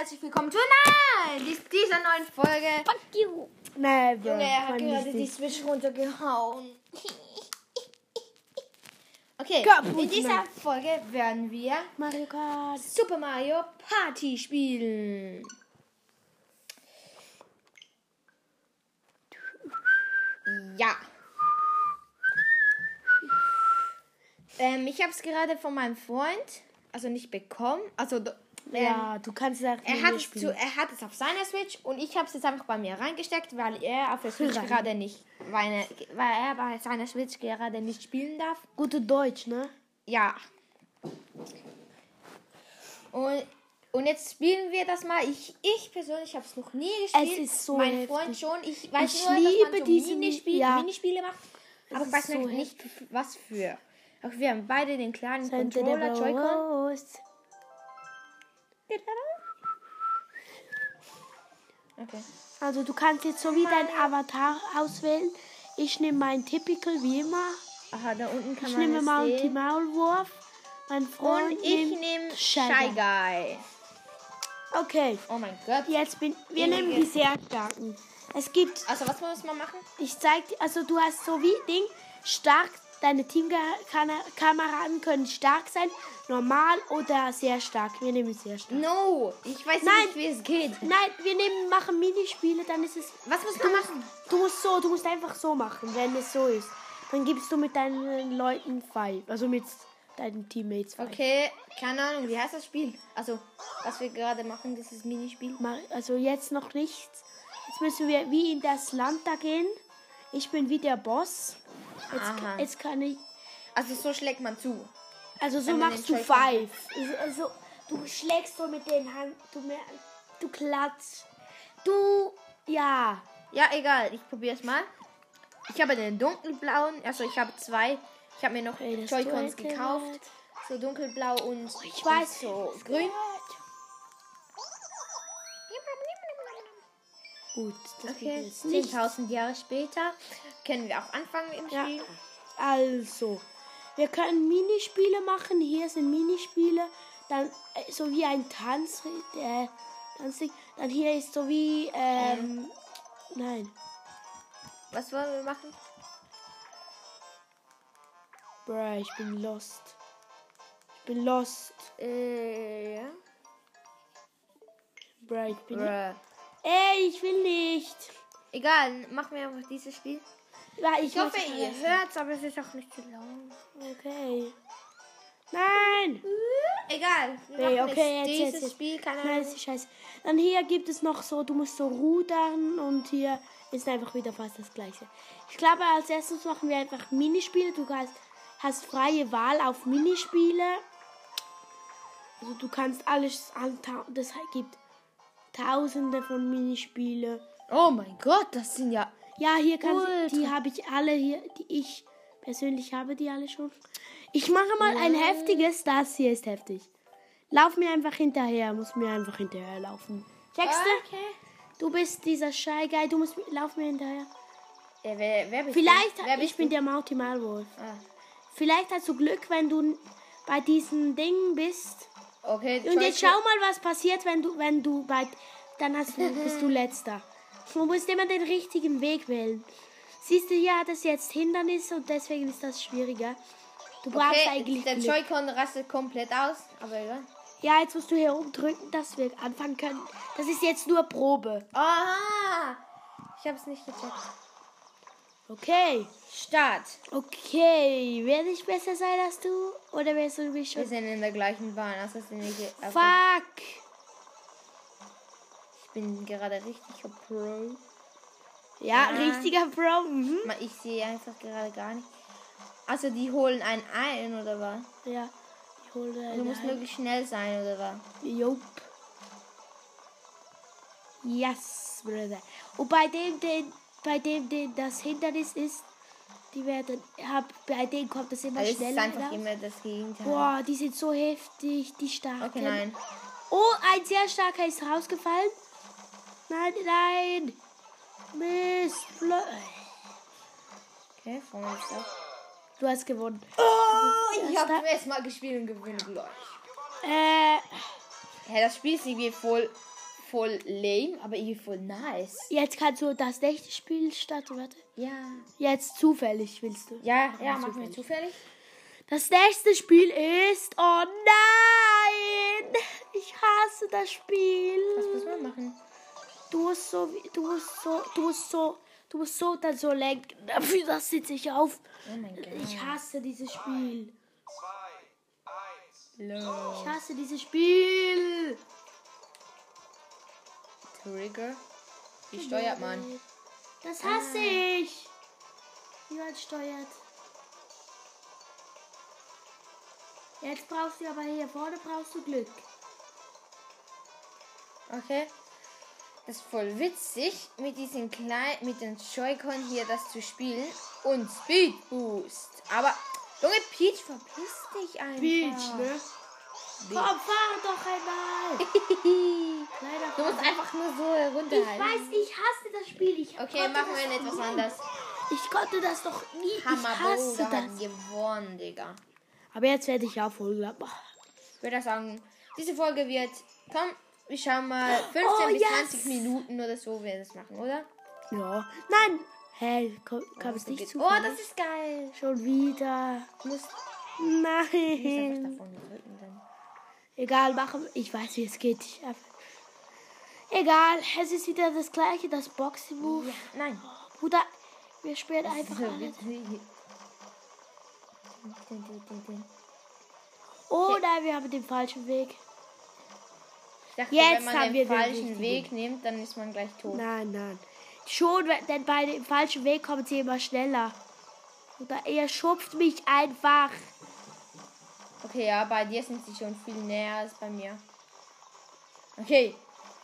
herzlich willkommen zu nein, dies, dieser neuen Folge. Fuck you. Never. Junge, er hat gerade die. Switch runtergehauen. Okay, Kaputt, in dieser Mann. Folge werden wir Mario Kart. Super Mario Party spielen. Ja. Ähm, ich habe es gerade von meinem Freund, also nicht bekommen, also ähm, Ja, du kannst auch er hat, es spielen. zu, er hat es auf seiner Switch und ich habe es jetzt einfach bei mir reingesteckt, weil er auf der Switch Rein. gerade nicht, weil, er- weil er bei seiner Switch gerade nicht spielen darf. Gute Deutsch, ne? Ja. Und, und jetzt spielen wir das mal. Ich, ich persönlich habe es noch nie gespielt. ist so Mein heftig. Freund schon. Ich weiß Ich nur, dass liebe man so diese Minispiele, ja. Minispiele macht. Aber ich weiß so noch nicht, was für. Auch wir haben beide den kleinen Controller, de Joy-Con. Rose. Okay. Also du kannst jetzt so wie dein Avatar auswählen. Ich nehme meinen Typical wie immer. Aha, da unten kann Ich man nehme es Mounty. Maulwurf. Mein Freund Und ich nehme Shy Guy. Okay, Oh mein Gott. jetzt bin wir Ewige- nehmen die sehr starken. Es gibt Also was muss man machen? Ich zeig dir, also du hast so wie Ding, stark, deine Teamkameraden können stark sein, normal oder sehr stark. Wir nehmen sehr stark. No, ich weiß Nein. nicht, wie es geht. Nein, wir nehmen, machen Minispiele, dann ist es. Was muss man machen? Du musst so, du musst einfach so machen, wenn es so ist. Dann gibst du mit deinen Leuten Five, also mit deinen Teammates Five. Okay, keine Ahnung, wie heißt das Spiel? Also, was wir gerade machen, dieses Minispiel. Also jetzt noch nichts. Jetzt müssen wir wie in das Land da gehen. Ich bin wie der Boss. Jetzt, Aha. jetzt kann ich. Also so schlägt man zu. Also so Wenn man machst den du Five. Also, also du schlägst so mit den Hand, du mehr, du klatsch. Du ja. Ja, egal, ich probiere es mal. Ich habe den dunkelblauen, also ich habe zwei. Ich habe mir noch Joy-Cons gekauft. So dunkelblau und weiß und so grün. Gut, das Okay, geht jetzt nicht. 10.000 Jahre später können wir auch anfangen im Ja. Spiel. Also, wir können Minispiele machen. Hier sind Minispiele. Dann äh, so wie ein Tanz, äh, Tanzding. Dann hier ist so wie ähm, nein. Was wollen wir machen? Bruh, ich bin lost. Ich bin lost. Äh, ja. Bruh, ich bin. Bruh. Ey, ich will nicht. Egal, machen wir einfach dieses Spiel. Ja, ich, Ich hoffe, ihr hört's, aber es ist auch nicht zu lang. Okay. Nein! Egal. Nee, okay, jetzt jetzt, dieses jetzt, jetzt. Spiel, keine Nein, ist scheiße. Dann hier gibt es noch so, du musst so rudern und hier ist einfach wieder fast das gleiche. Ich glaube, als erstes machen wir einfach Minispiele. Du hast, hast freie Wahl auf Minispiele. Also du kannst alles antau- Das gibt tausende von Minispiele. Oh mein Gott, das sind ja. Ja, hier kannst Ultra. die habe ich alle hier, die ich persönlich habe die alle schon. Ich mache mal ein heftiges, das hier ist heftig. Lauf mir einfach hinterher, muss mir einfach hinterher laufen. Checkst du? Okay. Du bist dieser Shy Guy, du musst lauf mir hinterher. Ja, wer, wer bist Vielleicht? Wer ich bin du? der Mauti Malwolf. Ah. Vielleicht hast du Glück, wenn du bei diesen Dingen bist. Okay, Und jetzt schau mal, was passiert, wenn du, wenn du bei, dann hast du, bist du letzter. Du musst immer den richtigen Weg wählen. Siehst du, hier hat es jetzt Hindernisse und deswegen ist das schwieriger. Du brauchst Okay, eigentlich der. Joy-Con rastet komplett aus, aber egal. Ja, jetzt musst du hier umdrücken, dass wir anfangen können. Das ist jetzt nur Probe. Aha! Ich hab's nicht gecheckt. Okay. Start. Okay. Werde ich besser sein als du? Oder wärst du mich Wir schon? sind in der gleichen Bahn. Also sind wir hier- Fuck. ich bin gerade richtig auf Pro. Ja, Ja. richtiger Pro. Mhm. Ich sehe einfach gerade gar nicht. Also die holen einen ein, oder was? Ja. Ich hole Du eine musst ein. möglichst schnell sein, oder was? Jupp. Yes, Brother. Und bei dem, den, bei dem, das Hindernis ist, die werden, hab, bei denen kommt es immer Also es ist schneller. einfach immer das Gegenteil. Boah, die sind so heftig, die starken. Okay, nein. Oh, ein sehr starker ist rausgefallen. Nein, nein. Mist. Okay, vorne ist das. Du hast gewonnen. Oh, ich habe zum ersten Mal gespielt und gewinne gleich. Äh, Hä, das Spiel ist irgendwie voll, voll lame, aber irgendwie voll nice. Jetzt kannst du das nächste Spiel starten, warte. Ja. Jetzt zufällig willst du. Ja, ja, machen wir zufällig. Das nächste Spiel ist. Oh nein! Ich hasse das Spiel. Was muss man machen? Du musst so, du musst so, du musst so, du musst so dann so lenken. Dafür das sitze ich auf. Oh mein Gott. Ich hasse dieses Spiel. Lol. Ich hasse dieses Spiel. Trigger. Wie steuert man? Das hasse ich. Wie man steuert. Jetzt brauchst du aber hier vorne brauchst du Glück. Okay. Das ist voll witzig, mit diesen kleinen, mit den Joy-Con hier das zu spielen. Und Speed Boost. Aber, Junge, Peach, verpiss dich einfach. Peach, ne? Komm, fahr doch einmal. Leider Du musst einfach nur so Ich runterhalten. weiß, ich hasse das Spiel. Ich Okay, machen wir etwas nie. anderes. Ich konnte das doch nie. Ich Hammer, hasse Bruder hat das. gewonnen, Digga. Aber jetzt werde ich auch voll. Ich würde sagen, diese Folge wird, komm, wir schauen mal 15 Oh, bis yes. 20 Minuten oder so, wir das machen, oder? Ja. Nein. Hä, komm, kann es nicht zu. Oh, das ist geil. Schon wieder. Du musst nicht einfach Nein. davon drücken dann. Egal, machen. Ich weiß, wie es geht. Ich Egal, es ist wieder das gleiche, das Boxing Move. Ja, nein. Bruder, wir spielen einfach So, alles. den. Oh wir haben den falschen Weg. Ich dachte, Jetzt wenn man haben den wir den falschen. Weg nimmt, dann ist man gleich tot. Nein, nein. Schon, wenn- denn bei dem falschen Weg kommen sie immer schneller. Oder er schupft mich einfach. Okay, ja, bei dir sind sie schon viel näher als bei mir. Okay,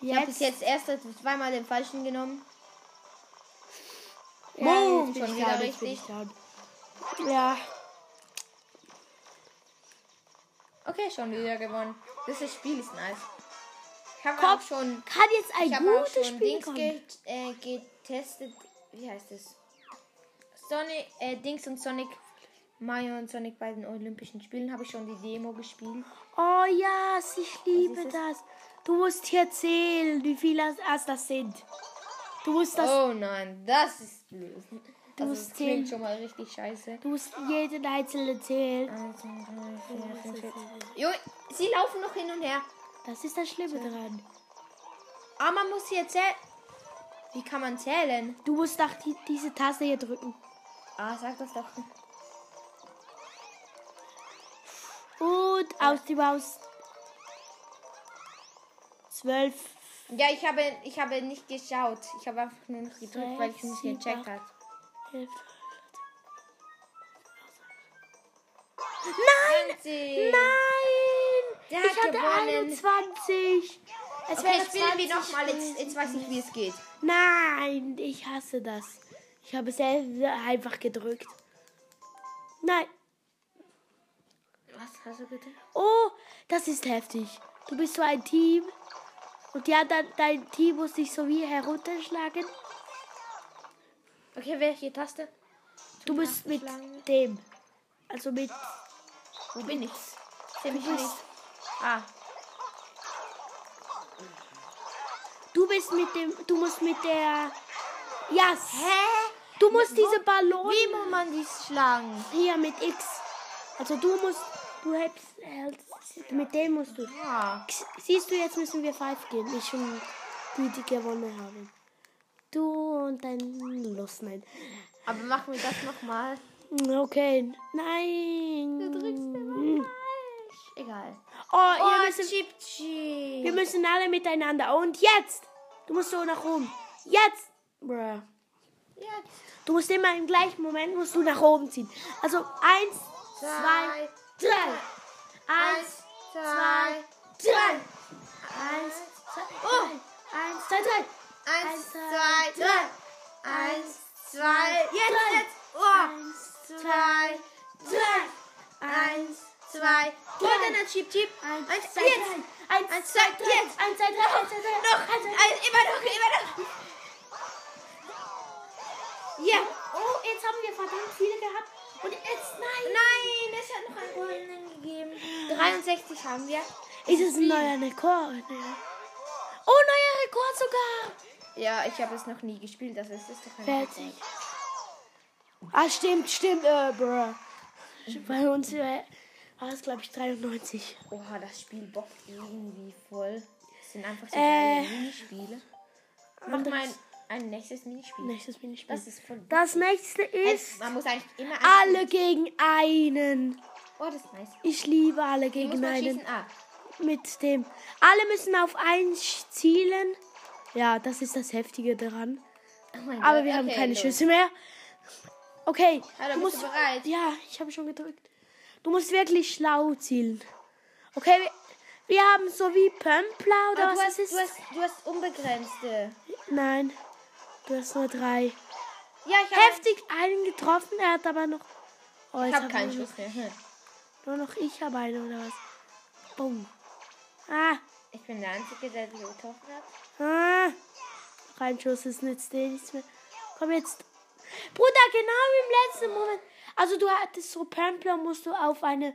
ich habe bis Jetzt, erst zweimal den falschen genommen. Boom, jetzt bin schon ich wieder richtig. ich. Ja, Okay, schon wieder gewonnen. Das Spiel ist nice. Ich habe auch schon, kann jetzt ich ein habe auch gutes schon Spiel Dings kommen. ge äh, getestet. Wie heißt es? Sonic, äh, Dings und Sonic, Mario und Sonic bei den Olympischen Spielen habe ich schon die Demo gespielt. Oh ja, ich liebe es? das. Du musst hier zählen, wie viele As das sind. Du musst das. Oh nein, das ist blöd. Du also, musst das klingt zählen. schon mal richtig scheiße. Du musst jeden einzelnen zählen. Also, jo, sie laufen noch hin und her. Das ist das Schlimme so. dran. Aber man muss hier zählen. Wie kann man zählen? Du musst doch die, diese Taste hier drücken. Ah, sag das doch. Und aus die Haus. 12. Ja, ich habe, ich habe nicht geschaut. Ich habe einfach nur nicht gedrückt, weil ich nicht gecheckt habe. Nein! Nein! Der ich hatte gewonnen. 21. Es okay, spielen wir nochmal. Jetzt, jetzt weiß ich, wie es geht. Nein, ich hasse das. Ich habe es einfach gedrückt. Nein. Was hast du bitte? Oh, das ist heftig. Du bist so ein Team. Und ja, dann dein Team muss dich so wie herunterschlagen. Okay, welche Taste? Du musst mit dem. Also mit. Wo bin ich? Sehe mich bist- nicht. Ah, Du bist mit dem. Du musst mit der. Ja. Hä? Du musst diese Ballon. Wie muss man die schlagen? Hier mit X. Also du musst. Du hältst. hältst mit dem musst du. Ja. Siehst du, jetzt müssen wir Five gehen. Ich schon die, die gewonnen haben. Du und dein Los, nein. Aber machen wir das nochmal. Okay. Nein. Du drückst immer falsch. Egal. Oh, Oh, ihr müssen, Chip Chip. wir müssen alle miteinander. Und jetzt. Du musst so nach oben. Jetzt. Bruh. Jetzt. Du musst immer im gleichen Moment musst du nach oben ziehen. Also eins, zwei, drei. Eins, zwei, drei. Eins, zwei, drei. Eins, zwei, drei. Eins, zwei, drei. Eins, zwei, jetzt, jetzt. Oh. Eins, Zwei, drei. eins, zwei. Und dann Chip Chip. Eins, zwei, jetzt. drei. Eins, Eins, zwei, drei. jetzt. Eins, zwei, drei. Eins, zwei, drei. Noch. Eins, zwei, drei. Eins, immer noch, immer noch. Ja. Oh, jetzt haben wir verdammt viele gehabt. Und jetzt, nein. Nein, es hat noch einen goldenen gegeben. 63 haben wir. Ist es ein neuer Rekord? Oh, neuer Rekord sogar! Ja, ich habe es noch nie gespielt, also es ist doch ein Fertig. Ah, stimmt, stimmt, äh, bruh. Bei uns äh, war es, glaube ich, 93. Oha, das Spiel bockt irgendwie voll. Es sind einfach so Äh, geile Minispiele. Mach mal ein, ein nächstes Minispiel. Nächstes Minispiel. Das ist voll. Das nächste ist Man muss eigentlich immer alle gegen einen. Oh, das ist nice. Ich liebe alle gegen einen. Ah. Mit dem. Alle müssen auf eins zielen. Ja, das ist das Heftige daran. Oh Aber Gott, wir haben okay, keine los. Schüsse mehr. Okay. Hallo, du musst, du bereit? Ja, ich habe schon gedrückt. Du musst wirklich schlau zielen. Okay, wir, wir haben so wie Pömpler oder du, was hast, das ist. du, hast, du hast unbegrenzte. Nein, du hast nur drei. Ja, ich habe Heftig einen getroffen, er hat aber noch. Oh, ich jetzt hab hab keinen Schuss mehr. Hm. Nur noch ich habe einen oder was? Bumm. Ah, Ich bin der Einzige, der die getroffen hat. ah. Kein Schuss, es nützt dir nichts mehr. Komm jetzt. Bruder, genau im letzten Moment. Also du hattest so Pömpler, musst du auf einen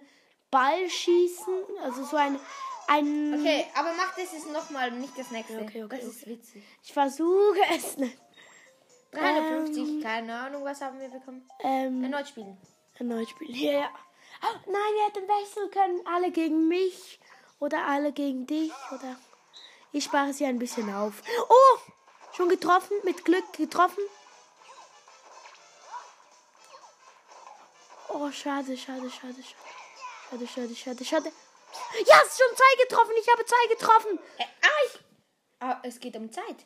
Ball schießen. Also so ein. ein Okay, aber mach das jetzt nochmal, nicht das nächste. Okay, okay, das ist witzig. Ich versuche es nicht. 350, keine Ahnung, was haben wir bekommen? Ähm, Erneut spielen. erneut spielen. Ja, ja. Oh, nein, wir hätten wechseln können. Alle gegen mich oder alle gegen dich oder. Ich spare sie ein bisschen auf. Oh! Schon getroffen, mit Glück getroffen. Oh, schade, schade, schade, schade. Schade, schade, schade, schade. Ja, es ist schon zwei getroffen. Ich habe zwei getroffen. Äh, ah, ich, ah, es geht um Zeit.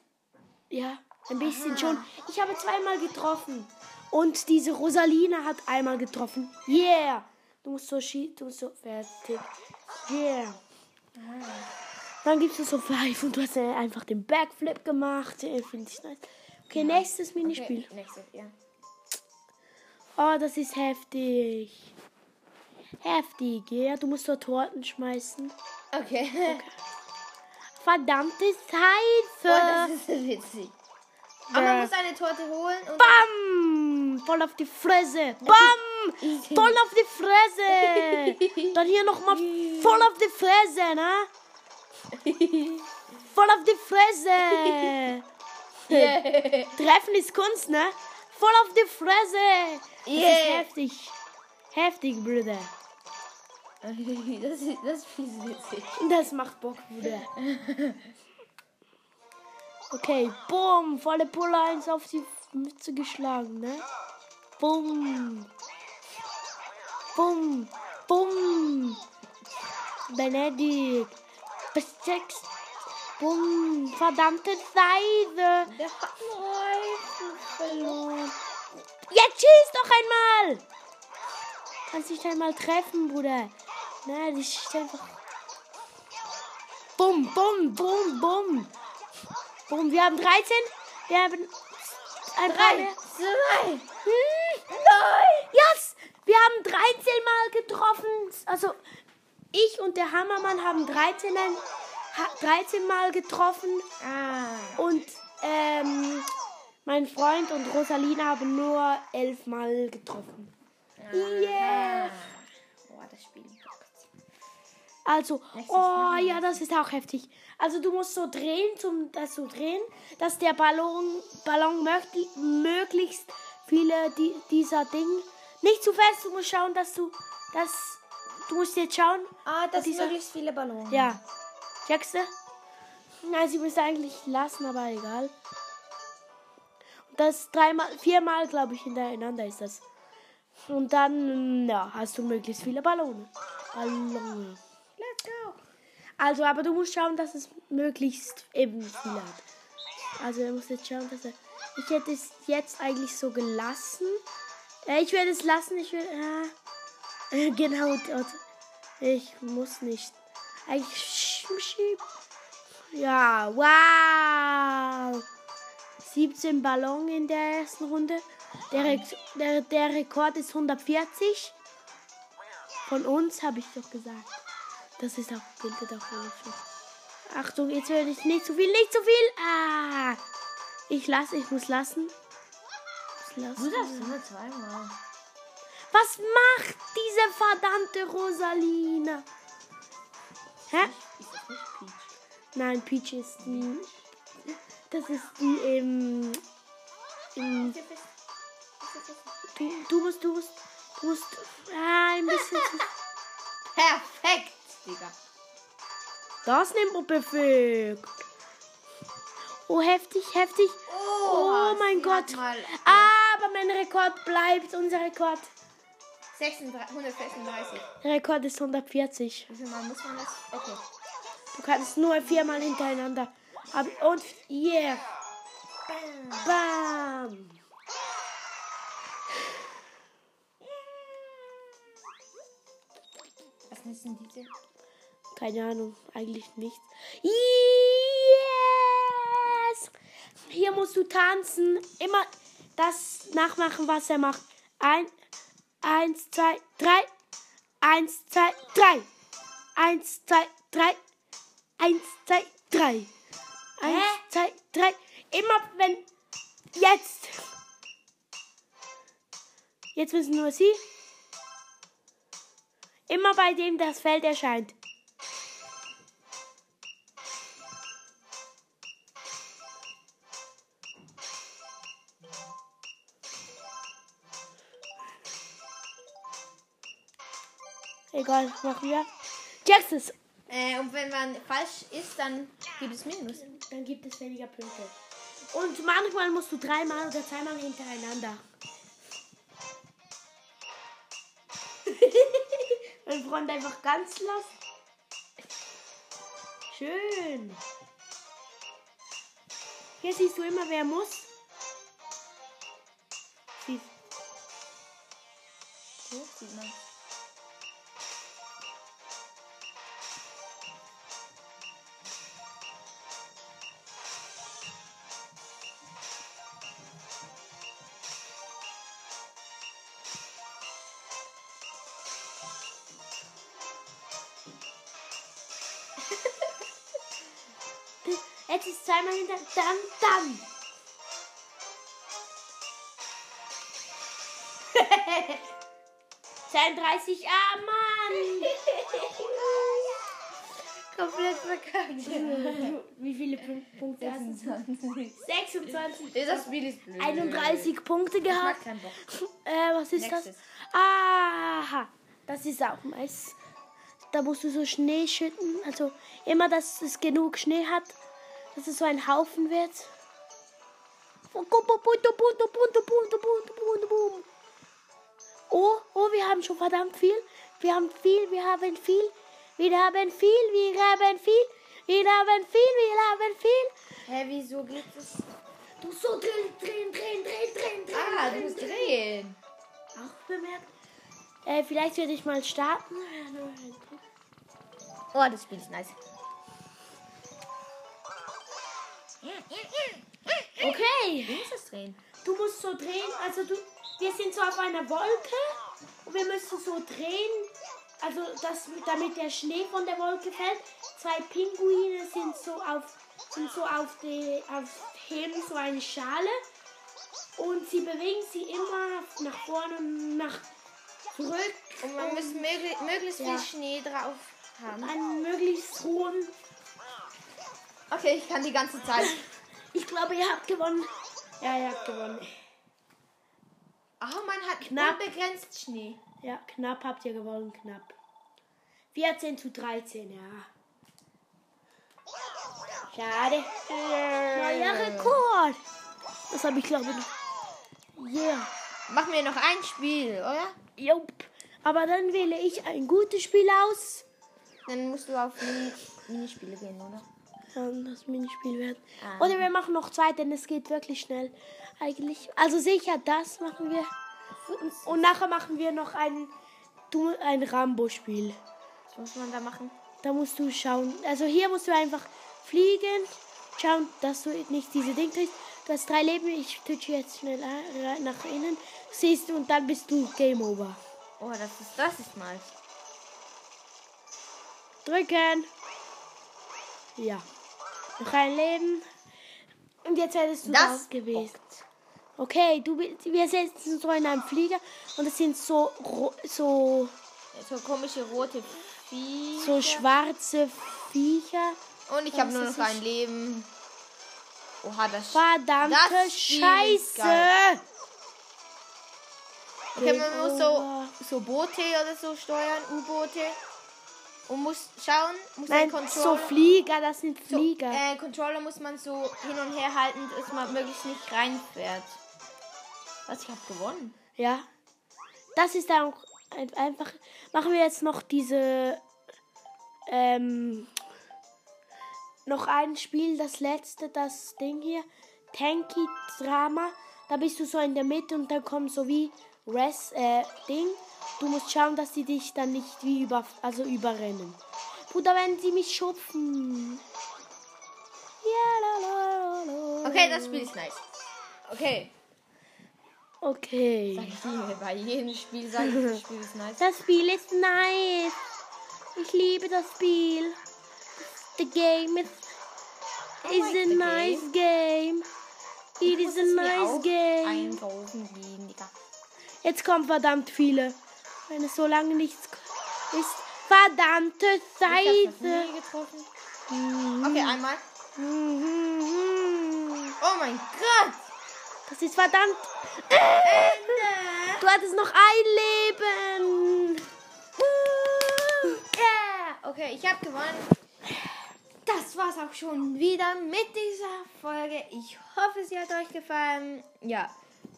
Ja, ein bisschen schon. Ich habe zweimal getroffen. Und diese Rosalina hat einmal getroffen. Yeah! Du musst so schießen, du musst so fertig. Yeah. Dann gibst du so five und du hast äh, einfach den Backflip gemacht. Finde ich nice. Okay, nächstes Minispiel. Okay, nächstes, ja. Oh, das ist heftig. Heftig, ja. Du musst so Torten schmeißen. Okay. Verdammte Oh, Seife. das ist witzig. Aber man muss eine Torte holen und. Bam! Voll auf die Fresse. Bam! Voll auf die Fresse. Dann hier nochmal voll auf die Fresse, ne? Voll auf die Fresse. Treffen ist Kunst, ne? Voll auf die Fresse. Das ist Yeah. heftig. Heftig, Bruder. das, ist, das ist witzig. Das macht Bock, Bruder. Okay, bumm, volle Pulle 1 auf die Mütze geschlagen, ne? Bumm. Bumm. Bumm. Benedikt. Bis sechs. Bumm. Verdammte Seite. Der hat Reifen verloren. Jetzt schieß doch einmal. Kannst dich einmal treffen, Bruder. Na, die schießt einfach. Bumm, bumm, bumm, bumm. Bumm, wir haben 13. Wir haben ein paar Drei, mehr. zwei, Hm. neun. Yes! Wir haben 13 Mal getroffen. Also ich und der Hammermann haben 13, Mal- ha- 13 Mal getroffen. Ah. Und ähm, mein Freund und Rosalina haben nur 11 Mal getroffen. Yeah! Boah, das Spiel. Also, oh ja, das ist auch heftig. Also du musst so drehen, zum, das so drehen, dass der Ballon, Ballon mögli möglichst viele die, dieser Ding nicht zu fest. Du musst schauen, dass du das, du musst jetzt schauen. Ah, das dieser- möglichst viele Ballons. Ja, checkst du? Nein, sie müsste eigentlich lassen, aber egal. Und das dreimal, viermal, glaube ich, hintereinander ist das. Und dann, ja, hast du möglichst viele Ballone. Ballone. Also, aber du musst schauen, dass es möglichst eben viel hat. Also, du musst jetzt schauen, dass er. Ich hätte es jetzt eigentlich so gelassen. Äh, ich werde es lassen. Ich werde. Äh, genau dort. Ich muss nicht. Eigentlich. Ja, wow. 17 Ballon in der ersten Runde. Der, Re der, der Rekord ist 140. Von uns habe ich doch gesagt. Das ist auch, nicht so. Achtung, jetzt werde ich nicht zu viel, nicht zu viel. Ah! Ich lasse, ich muss lassen. Ich muss Du darfst lassen. nur zweimal. Was macht diese verdammte Rosalina? Hä? Nein, Peach ist die. Das ist die im. im Ist? Ist hier fest? du, du musst, du musst, du musst. Ah, ein bisschen. Perfekt, Digga. Das nimmt man perfekt. Oh, heftig, heftig. Oh, mein sie Gott. Mal Aber mein Rekord bleibt, unser Rekord. 36, 136. Der Rekord ist 140. Wie viel Mal muss man das? Okay. Du kannst nur viermal hintereinander. Und yeah. Bam. Was müssen diese? Keine Ahnung, eigentlich nichts. Yes! Hier musst du tanzen. Immer das nachmachen, was er macht. Ein, eins, zwei, drei. Eins, zwei, drei. Eins, zwei, drei. Eins, zwei, drei. Eins, zwei, drei. Immer wenn. Jetzt. Jetzt müssen nur sie. Immer bei dem das Feld erscheint. Egal, machen wir. Jaxes. Äh, und wenn man falsch ist, dann gibt es Minus. Dann gibt es weniger Punkte. Und manchmal musst du dreimal oder zweimal hintereinander. mein Freund einfach ganz los. Schön. Hier siehst du immer, wer muss. Siehst. So sieht man. Ist zweimal hinter. Dann, dann. Zweiunddreißig. Ah, Mann. Komplett verkackt. Wie viele Pun- Punkte hast du? 26. 26. Das Spiel ist blöd. 31 Punkte gehabt. Äh, was ist Nächstes. das? Aha, das ist auch meist. Da musst du so Schnee schütten. Also immer, dass es genug Schnee hat, dass es so ein Haufen wird. Oh, oh, wir haben schon verdammt viel. Wir haben viel, wir haben viel. Wir haben viel, wir haben viel. Wir haben viel, wir haben viel. Hä, wieso geht es? Du so drehen, drehen, drehen, drehen, drehen, drehen. Ah, du musst drehen. Auch bemerkt. Äh, vielleicht werde ich mal starten. Oh, das Spiel ist nice. Okay. Wie muss das drehen? Du musst so drehen. Also du, wir sind so auf einer Wolke und wir müssen so drehen. Also das, damit der Schnee von der Wolke fällt. Zwei Pinguine sind so auf, sind so auf die, auf heben so eine Schale und sie bewegen sie immer nach vorne und nach zurück. Und man muss möglich, möglichst Ja. viel Schnee drauf haben. einen möglichst hohen. Okay, ich kann die ganze Zeit. Ich glaube, ihr habt gewonnen. Ja, ihr habt gewonnen. Oh, man hat Knapp. unbegrenzt Schnee. Ja, knapp habt ihr gewonnen, knapp. 14 zu 13, ja. Schade. Neuer Rekord. Das habe ich glaube ich. Yeah. Machen wir noch ein Spiel, oder? Jupp. Aber dann wähle ich ein gutes Spiel aus. Dann musst du auf Mini Minispiele gehen, oder? Dann das Minispiel werden. Ah. Oder wir machen noch zwei, denn es geht wirklich schnell. Eigentlich. Also sicher, das machen wir. Und, nachher machen wir noch ein, ein Rambo-Spiel. Was muss man da machen? Da musst du schauen. Also hier musst du einfach fliegen, schauen, dass du nicht diese Ding kriegst. Du hast drei Leben. Ich touche jetzt schnell ein- nach innen. Siehst du und dann bist du Game Over. Oh, das ist, das ist nice. Drücken. Ja. Noch ein Leben. Und jetzt hättest du Das gewesen. Okay, du, wir sitzen so in einem Flieger und es sind so, so, So komische rote Viecher. so schwarze Viecher. Und ich habe nur noch ein Leben. Oha, das Verdammte Das Scheiße! geil. Okay, man muss so, so Boote oder so steuern, U-Boote. Und muss schauen, muss Nein, so. Flieger, das sind so, Flieger. äh, Controller muss man so hin und her halten, dass man möglichst nicht reinfährt. Was, ich habe gewonnen. Ja. Das ist auch ein- einfach. Machen wir jetzt noch diese. Ähm, noch ein Spiel, das letzte, das Ding hier. Tanky Drama. Da bist du so in der Mitte und dann kommt so wie Res, äh, Ding. Du musst schauen, dass sie dich dann nicht wie über, also überrennen. Bruder, wenn sie mich schupfen. Ja, la, la, la. Okay, das Spiel ist nice. Okay. Okay. Sag ich dir, bei jedem Spiel sage ich, das Spiel ist nice. Das Spiel ist nice. Ich liebe das Spiel. The game is, is like a nice game. It is a nice game. Einkaufen gehen, Digga. Jetzt kommen verdammt viele. Wenn es so lange nichts ist. Verdammte Ich hab das Scheiße. getroffen. Okay, einmal. Mhm. Oh mein Gott! Das ist verdammt. Du hattest noch ein Leben. Yeah! Okay, ich habe gewonnen. Das war's auch schon wieder mit dieser Folge. Ich hoffe, sie hat euch gefallen. Ja,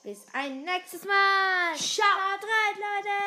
bis ein nächstes Mal. Ciao. Haut rein, Leute.